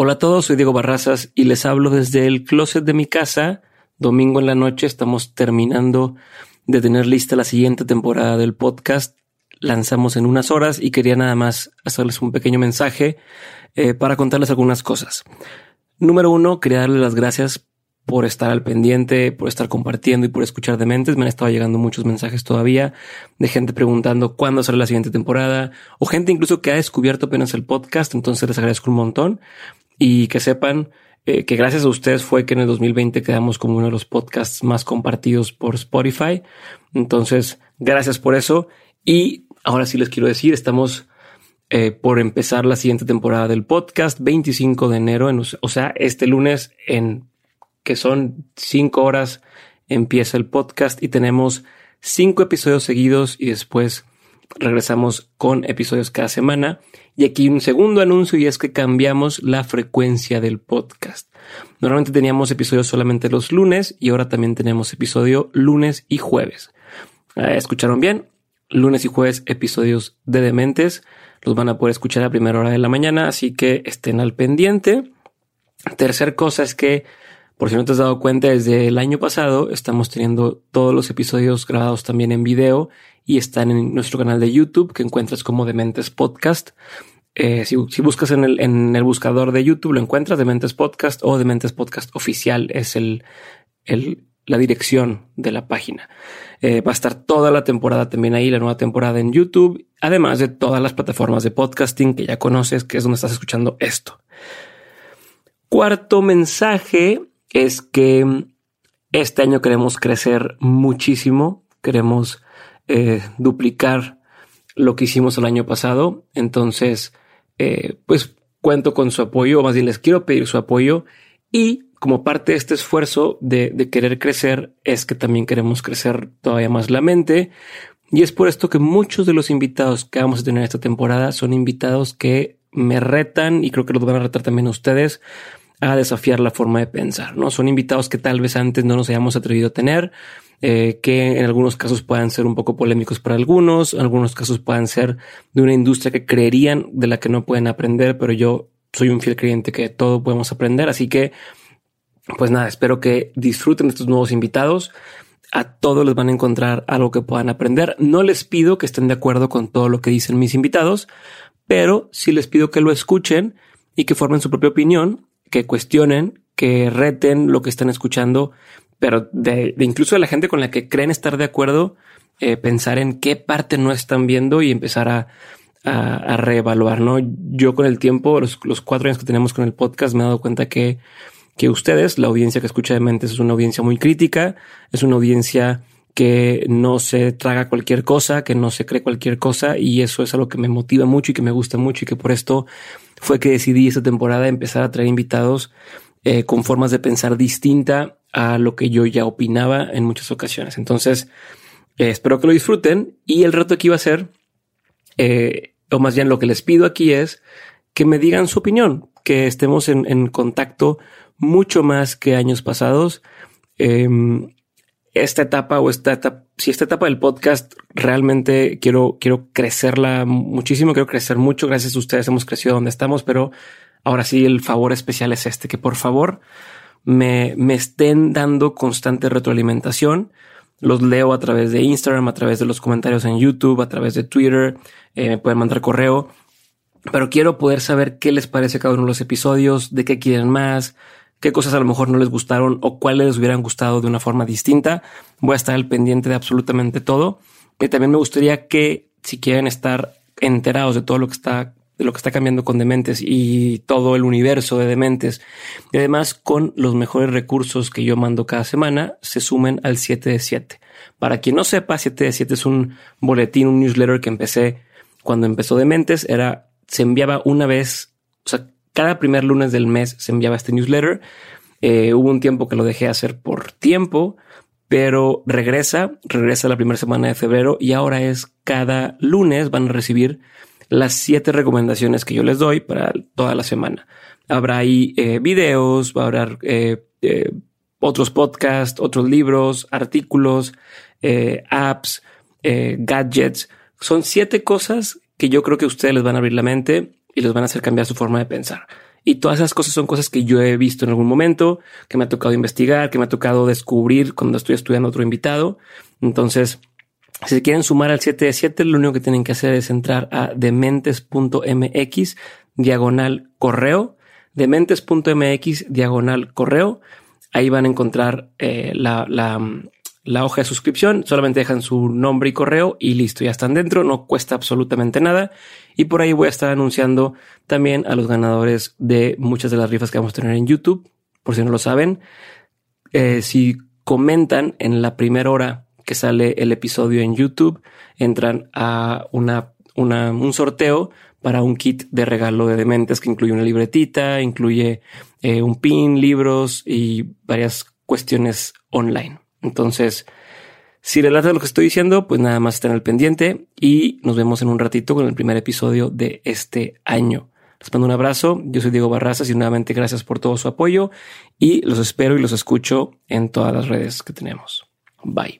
Hola a todos, soy Diego Barrazas y les hablo desde el closet de mi casa. Domingo en la noche estamos terminando de tener lista la siguiente temporada del podcast. Lanzamos en unas horas y quería nada más hacerles un pequeño mensaje eh, para contarles algunas cosas. Número uno, quería darles las gracias por estar al pendiente, por estar compartiendo y por escuchar de mentes. Me han estado llegando muchos mensajes todavía de gente preguntando cuándo sale la siguiente temporada o gente incluso que ha descubierto apenas el podcast. Entonces les agradezco un montón y que sepan eh, que gracias a ustedes fue que en el 2020 quedamos como uno de los podcasts más compartidos por Spotify. Entonces, gracias por eso. Y ahora sí les quiero decir, estamos eh, por empezar la siguiente temporada del podcast, 25 de enero, en, o sea, este lunes en que son cinco horas empieza el podcast y tenemos cinco episodios seguidos y después regresamos con episodios cada semana. Y aquí un segundo anuncio y es que cambiamos la frecuencia del podcast. Normalmente teníamos episodios solamente los lunes y ahora también tenemos episodio lunes y jueves. Ah, ¿Escucharon bien? Lunes y jueves episodios de Dementes. Los van a poder escuchar a primera hora de la mañana, así que estén al pendiente. Tercer cosa es que, por si no te has dado cuenta, desde el año pasado estamos teniendo todos los episodios grabados también en video y están en nuestro canal de YouTube que encuentras como Dementes Podcast. Eh, si, buscas en el, en el buscador de YouTube lo encuentras Dementes Podcast o Dementes Podcast Oficial es el, el, la dirección de la página. Eh, va a estar toda la temporada también ahí, la nueva temporada en YouTube, además de todas las plataformas de podcasting que ya conoces, que es donde estás escuchando esto. Cuarto mensaje es que este año queremos crecer muchísimo, queremos eh, duplicar lo que hicimos el año pasado. Entonces, eh, pues cuento con su apoyo, o más bien les quiero pedir su apoyo. Y como parte de este esfuerzo de, de querer crecer, es que también queremos crecer todavía más la mente. Y es por esto que muchos de los invitados que vamos a tener esta temporada son invitados que me retan y creo que los van a retar también ustedes a desafiar la forma de pensar, ¿no? Son invitados que tal vez antes no nos hayamos atrevido a tener, eh, que en algunos casos puedan ser un poco polémicos para algunos, en algunos casos puedan ser de una industria que creerían de la que no pueden aprender, pero yo soy un fiel creyente que todo podemos aprender, así que pues nada, espero que disfruten estos nuevos invitados. A todos les van a encontrar algo que puedan aprender. No les pido que estén de acuerdo con todo lo que dicen mis invitados, pero sí les pido que lo escuchen y que formen su propia opinión, que cuestionen, que reten lo que están escuchando pero de, incluso de la gente con la que creen estar de acuerdo, eh, pensar en qué parte no están viendo y empezar a, a, reevaluar, ¿no? Yo con el tiempo, los, los, cuatro años que tenemos con el podcast, me he dado cuenta que, que ustedes, la audiencia que escucha de mentes, es una audiencia muy crítica, es una audiencia que no se traga cualquier cosa, que no se cree cualquier cosa y eso es algo que me motiva mucho y que me gusta mucho y que por esto fue que decidí esta temporada empezar a traer invitados eh, con formas de pensar distinta a lo que yo ya opinaba en muchas ocasiones. Entonces, eh, espero que lo disfruten y el reto aquí va a ser, eh, o más bien lo que les pido aquí es que me digan su opinión, que estemos en, contacto mucho más que años pasados. Em, esta etapa o esta etapa, si esta etapa del podcast realmente quiero, quiero crecerla muchísimo, quiero crecer mucho. Gracias a ustedes hemos crecido donde estamos, pero ahora sí el favor especial es este, que por favor me, me estén dando constante retroalimentación. Los leo a través de Instagram, a través de los comentarios en YouTube, a través de Twitter, eh, me pueden mandar correo. Pero quiero poder saber qué les parece cada uno de los episodios, de qué quieren más, qué cosas a lo mejor no les gustaron o cuáles les hubieran gustado de una forma distinta. Voy a estar al pendiente de absolutamente todo. Y también me gustaría que si quieren estar enterados de todo lo que está de lo que está cambiando con Dementes y todo el universo de Dementes. Y además con los mejores recursos que yo mando cada semana se sumen al 7 de 7. Para quien no sepa, 7 de 7 es un boletín, un newsletter que empecé cuando empezó Dementes. Era, se enviaba una vez, o sea, cada primer lunes del mes se enviaba este newsletter. Eh, hubo un tiempo que lo dejé hacer por tiempo, pero regresa, regresa la primera semana de febrero y ahora es cada lunes van a recibir las siete recomendaciones que yo les doy para toda la semana. Habrá ahí eh, videos, va a haber eh, otros podcasts, otros libros, artículos, apps, gadgets. Son siete cosas que yo creo que ustedes les van a abrir la mente y les van a hacer cambiar su forma de pensar. Y todas esas cosas son cosas que yo he visto en algún momento, que me ha tocado investigar, que me ha tocado descubrir cuando estoy estudiando otro invitado. Entonces, si se quieren sumar al 7 de 7, lo único que tienen que hacer es entrar a dementes.mx diagonal correo, dementes.mx diagonal correo. Ahí van a encontrar eh, la, la, la hoja de suscripción, solamente dejan su nombre y correo y listo, ya están dentro, no cuesta absolutamente nada. Y por ahí voy a estar anunciando también a los ganadores de muchas de las rifas que vamos a tener en YouTube, por si no lo saben. Eh, si comentan en la primera hora que sale el episodio en YouTube, entran a una, una, un sorteo para un kit de regalo de dementes que incluye una libretita, incluye eh, un pin, libros y varias cuestiones online. Entonces, si relata lo que estoy diciendo, pues nada más estén al pendiente y nos vemos en un ratito con el primer episodio de este año. Les mando un abrazo. Yo soy Diego Barrazas y nuevamente gracias por todo su apoyo y los espero y los escucho en todas las redes que tenemos. Bye.